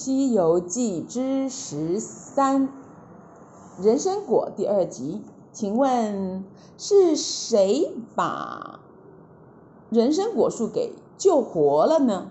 西游记之十三。人参果第二集请问是谁把人参果树给救活了呢？